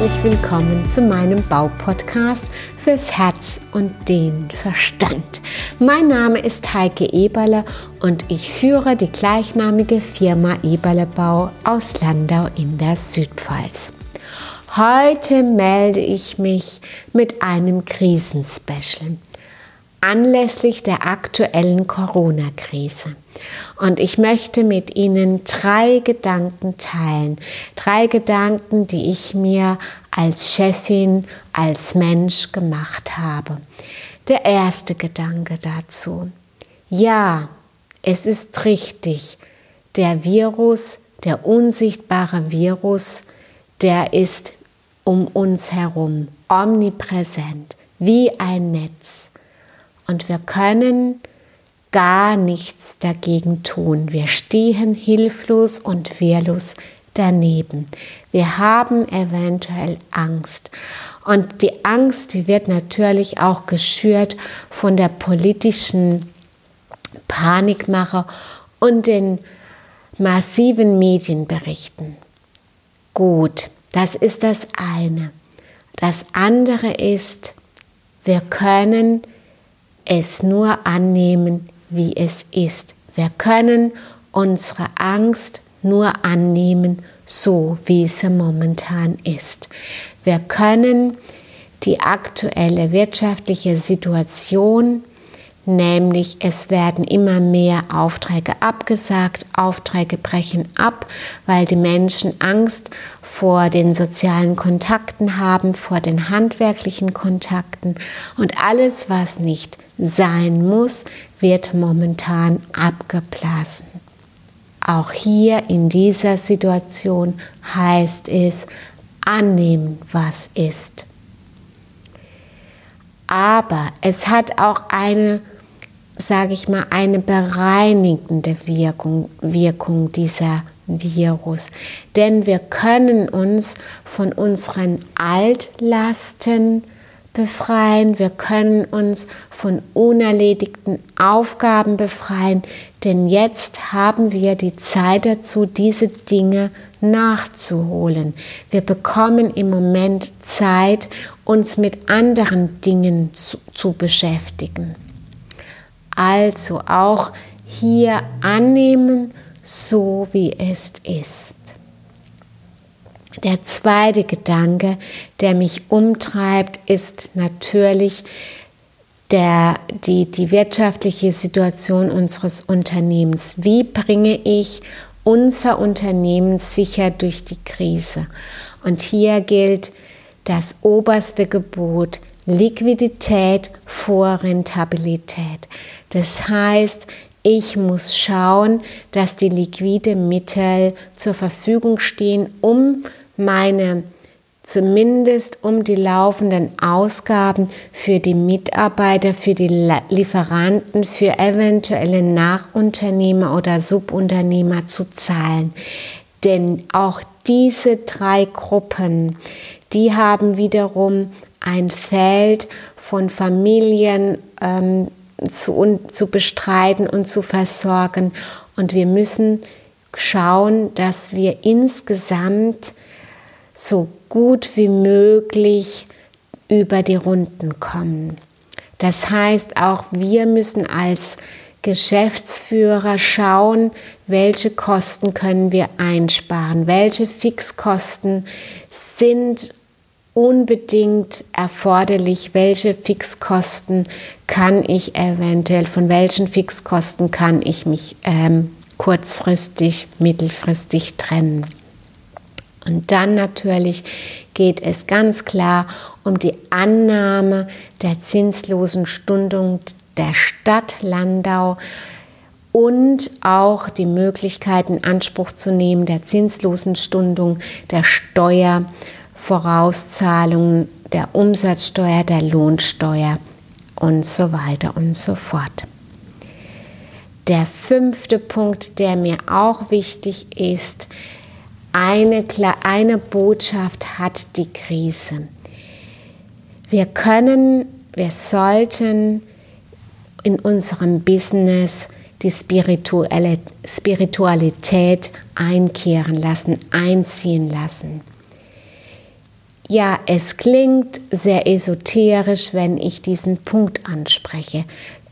herzlich willkommen zu meinem Baupodcast fürs Herz und den Verstand. Mein Name ist Heike Eberle und ich führe die gleichnamige Firma Eberle Bau aus Landau in der Südpfalz. Heute melde ich mich mit einem Krisenspecial anlässlich der aktuellen Corona-Krise. Und ich möchte mit Ihnen drei Gedanken teilen. Drei Gedanken, die ich mir als Chefin, als Mensch gemacht habe. Der erste Gedanke dazu. Ja, es ist richtig. Der Virus, der unsichtbare Virus, der ist um uns herum omnipräsent, wie ein Netz. Und wir können gar nichts dagegen tun. Wir stehen hilflos und wehrlos daneben. Wir haben eventuell Angst. Und die Angst, die wird natürlich auch geschürt von der politischen Panikmache und den massiven Medienberichten. Gut, das ist das eine. Das andere ist, wir können es nur annehmen, wie es ist. Wir können unsere Angst nur annehmen, so wie sie momentan ist. Wir können die aktuelle wirtschaftliche Situation, nämlich es werden immer mehr Aufträge abgesagt, Aufträge brechen ab, weil die Menschen Angst vor den sozialen Kontakten haben, vor den handwerklichen Kontakten und alles, was nicht sein muss, wird momentan abgeblasen. Auch hier in dieser Situation heißt es annehmen, was ist. Aber es hat auch eine, sage ich mal, eine bereinigende Wirkung, Wirkung dieser Virus. Denn wir können uns von unseren Altlasten befreien, wir können uns von unerledigten Aufgaben befreien, denn jetzt haben wir die Zeit dazu, diese Dinge nachzuholen. Wir bekommen im Moment Zeit, uns mit anderen Dingen zu, zu beschäftigen. Also auch hier annehmen, so wie es ist. Der zweite Gedanke, der mich umtreibt, ist natürlich der, die, die wirtschaftliche Situation unseres Unternehmens. Wie bringe ich unser Unternehmen sicher durch die Krise? Und hier gilt das oberste Gebot, Liquidität vor Rentabilität. Das heißt, ich muss schauen, dass die liquide Mittel zur Verfügung stehen, um meine zumindest um die laufenden Ausgaben für die Mitarbeiter, für die Lieferanten, für eventuelle Nachunternehmer oder Subunternehmer zu zahlen. Denn auch diese drei Gruppen, die haben wiederum ein Feld von Familien ähm, zu, zu bestreiten und zu versorgen. Und wir müssen schauen, dass wir insgesamt so gut wie möglich über die Runden kommen. Das heißt, auch wir müssen als Geschäftsführer schauen, welche Kosten können wir einsparen, welche Fixkosten sind unbedingt erforderlich, welche Fixkosten kann ich eventuell, von welchen Fixkosten kann ich mich ähm, kurzfristig, mittelfristig trennen. Und dann natürlich geht es ganz klar um die Annahme der zinslosen Stundung der Stadt Landau und auch die Möglichkeit in Anspruch zu nehmen der zinslosen Stundung der Steuervorauszahlungen, der Umsatzsteuer, der Lohnsteuer und so weiter und so fort. Der fünfte Punkt, der mir auch wichtig ist, eine, eine Botschaft hat die Krise. Wir können, wir sollten in unserem Business die Spiritualität einkehren lassen, einziehen lassen. Ja, es klingt sehr esoterisch, wenn ich diesen Punkt anspreche.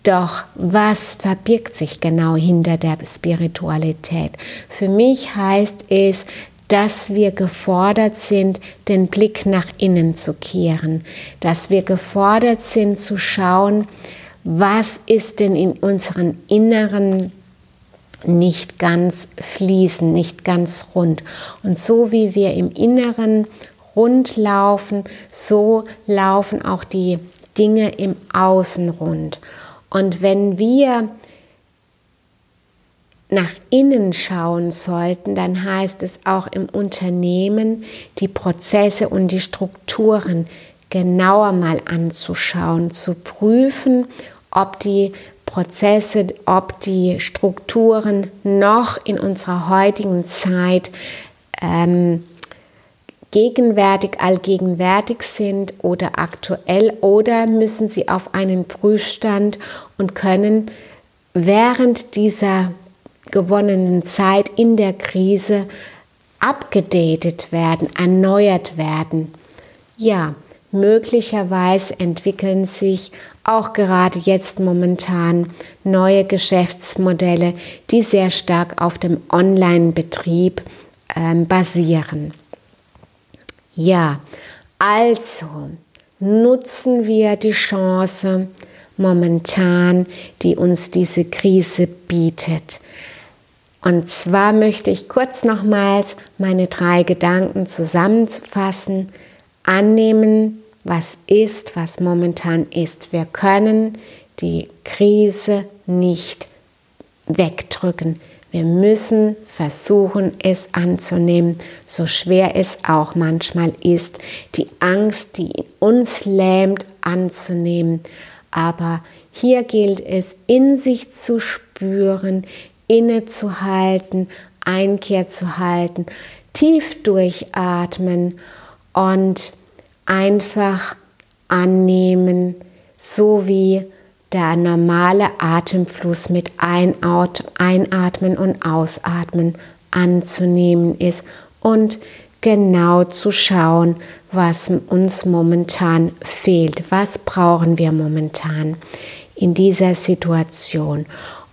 Doch was verbirgt sich genau hinter der Spiritualität? Für mich heißt es, dass wir gefordert sind, den Blick nach innen zu kehren, dass wir gefordert sind zu schauen, was ist denn in unseren Inneren nicht ganz fließen, nicht ganz rund. Und so wie wir im Inneren rund laufen, so laufen auch die Dinge im Außen rund. Und wenn wir nach innen schauen sollten, dann heißt es auch im Unternehmen, die Prozesse und die Strukturen genauer mal anzuschauen, zu prüfen, ob die Prozesse, ob die Strukturen noch in unserer heutigen Zeit ähm, gegenwärtig, allgegenwärtig sind oder aktuell oder müssen sie auf einen Prüfstand und können während dieser gewonnenen Zeit in der Krise abgedatet werden, erneuert werden. Ja, möglicherweise entwickeln sich auch gerade jetzt momentan neue Geschäftsmodelle, die sehr stark auf dem Online-Betrieb äh, basieren. Ja, also nutzen wir die Chance momentan, die uns diese Krise bietet. Und zwar möchte ich kurz nochmals meine drei Gedanken zusammenfassen. Annehmen, was ist, was momentan ist. Wir können die Krise nicht wegdrücken. Wir müssen versuchen, es anzunehmen, so schwer es auch manchmal ist, die Angst, die uns lähmt, anzunehmen. Aber hier gilt es, in sich zu spüren, innezuhalten, Einkehr zu halten, tief durchatmen und einfach annehmen, so wie der normale Atemfluss mit Einatmen und Ausatmen anzunehmen ist und genau zu schauen, was uns momentan fehlt, was brauchen wir momentan in dieser Situation.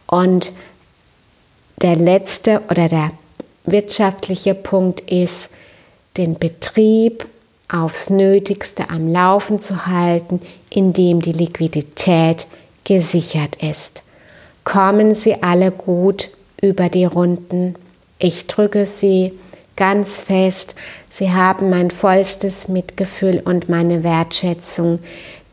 Und der letzte oder der wirtschaftliche Punkt ist, den Betrieb aufs Nötigste am Laufen zu halten, indem die Liquidität gesichert ist. Kommen Sie alle gut über die Runden. Ich drücke Sie ganz fest. Sie haben mein vollstes Mitgefühl und meine Wertschätzung.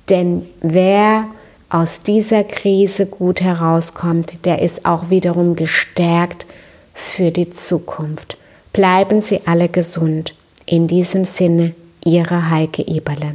Denn wer aus dieser Krise gut herauskommt, der ist auch wiederum gestärkt für die Zukunft. Bleiben Sie alle gesund. In diesem Sinne, Ihre Heike Eberle.